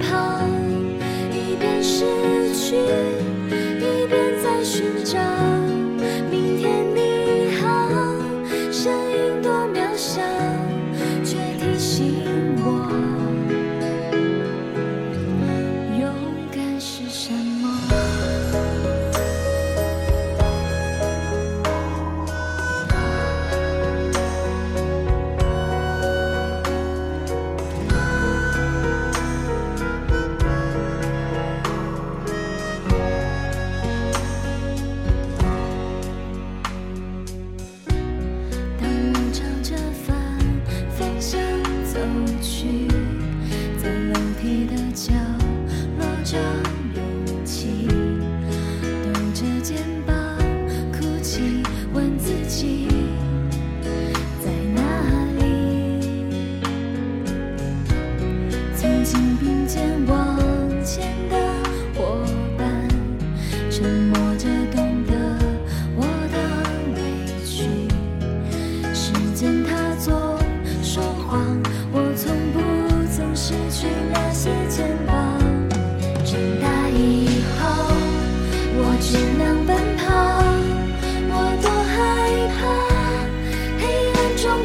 跑一边失去一边在寻找。问自己，在哪里？曾经。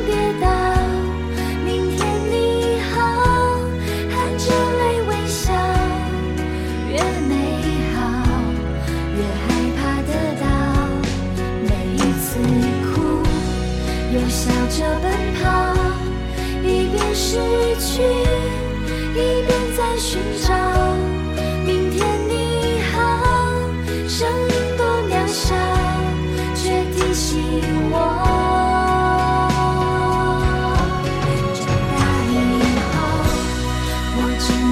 跌倒明天你好含着泪微笑越美好越害怕得到每一次哭又笑着奔跑一边失去一边在寻找